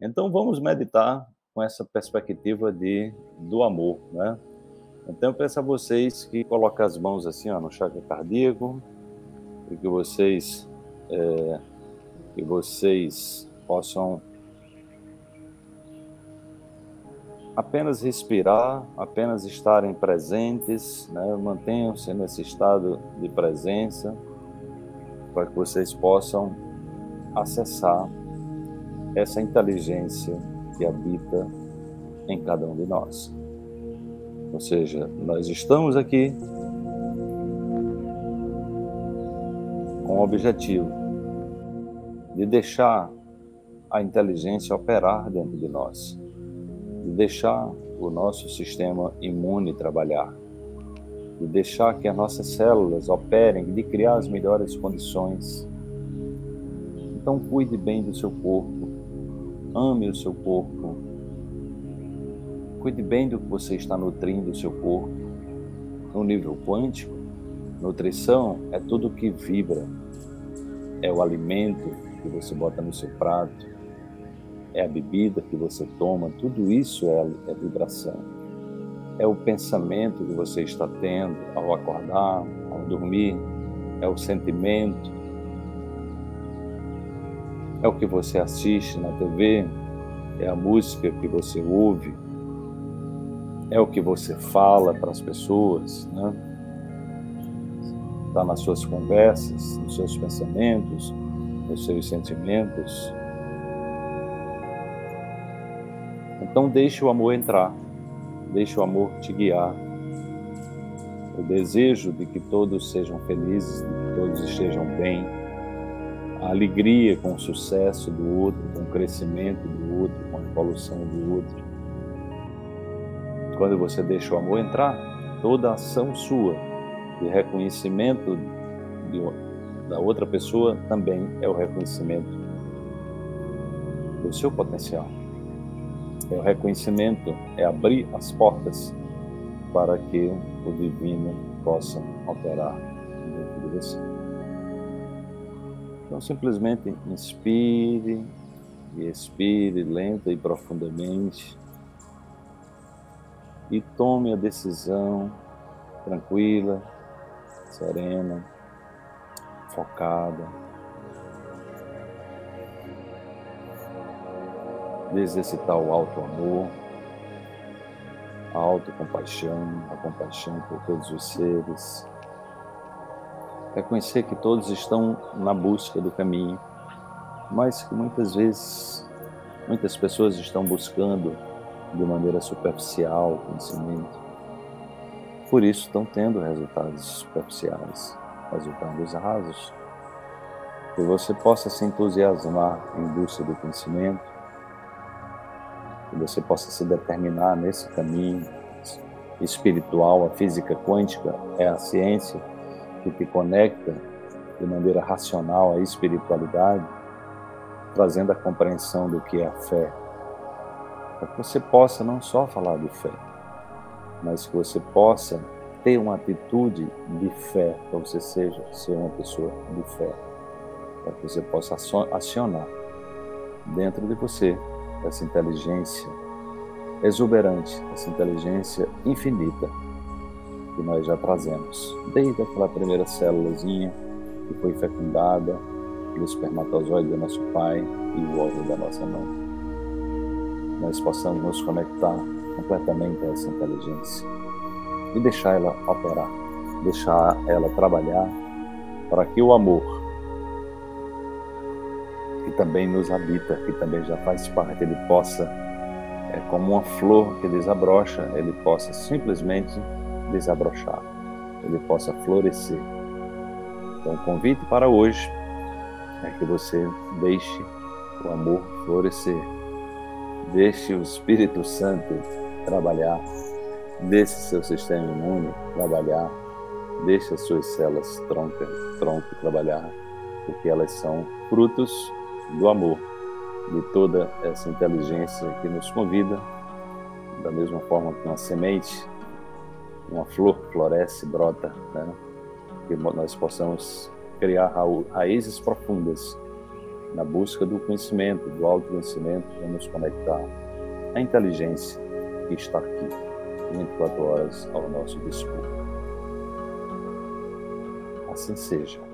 Então vamos meditar com essa perspectiva de do amor, né? Então eu peço a vocês que coloquem as mãos assim ó, no chakra cardíaco e que vocês é, que vocês possam apenas respirar, apenas estarem presentes, né? mantenham-se nesse estado de presença para que vocês possam acessar essa inteligência que habita em cada um de nós. Ou seja, nós estamos aqui com o objetivo de deixar a inteligência operar dentro de nós, de deixar o nosso sistema imune trabalhar, de deixar que as nossas células operem, de criar as melhores condições. Então, cuide bem do seu corpo, ame o seu corpo, cuide bem do que você está nutrindo o seu corpo. No nível quântico, nutrição é tudo que vibra, é o alimento que você bota no seu prato, é a bebida que você toma, tudo isso é, é vibração. É o pensamento que você está tendo ao acordar, ao dormir, é o sentimento, é o que você assiste na TV, é a música que você ouve, é o que você fala para as pessoas, né? Está nas suas conversas, nos seus pensamentos, nos seus sentimentos. Então deixe o amor entrar, deixe o amor te guiar. O desejo de que todos sejam felizes, de que todos estejam bem, a alegria com o sucesso do outro, com o crescimento do outro, com a evolução do outro. Quando você deixa o amor entrar, toda ação sua de reconhecimento de, da outra pessoa também é o reconhecimento do seu potencial. É o reconhecimento, é abrir as portas para que o divino possa operar dentro de você. Então, simplesmente inspire e expire lenta e profundamente e tome a decisão tranquila, serena, focada. De exercitar o alto amor, a autocompaixão, a compaixão por todos os seres, Reconhecer que todos estão na busca do caminho, mas que muitas vezes, muitas pessoas estão buscando de maneira superficial o conhecimento. Por isso estão tendo resultados superficiais, resultados rasos. Que você possa se entusiasmar em busca do conhecimento, que você possa se determinar nesse caminho espiritual, a física quântica é a ciência que te conecta de maneira racional à espiritualidade, trazendo a compreensão do que é a fé, para que você possa não só falar de fé, mas que você possa ter uma atitude de fé, para você seja ser uma pessoa de fé, para que você possa acionar dentro de você essa inteligência exuberante, essa inteligência infinita que nós já trazemos, desde aquela primeira célulazinha que foi fecundada pelo espermatozoide do nosso pai e o óvulo da nossa mãe. Nós possamos nos conectar completamente a essa inteligência e deixar ela operar, deixar ela trabalhar para que o amor, que também nos habita, que também já faz parte, ele possa, é como uma flor que desabrocha, ele possa simplesmente desabrochar, ele possa florescer. Então, o convite para hoje é que você deixe o amor florescer, deixe o Espírito Santo trabalhar, deixe seu sistema imune trabalhar, deixe as suas células tronco, tronco trabalhar, porque elas são frutos do amor, de toda essa inteligência que nos convida, da mesma forma que uma semente uma flor floresce, brota, né? que nós possamos criar raízes profundas na busca do conhecimento, do autoconhecimento, vamos conectar à inteligência que está aqui 24 horas ao nosso dispor. Assim seja.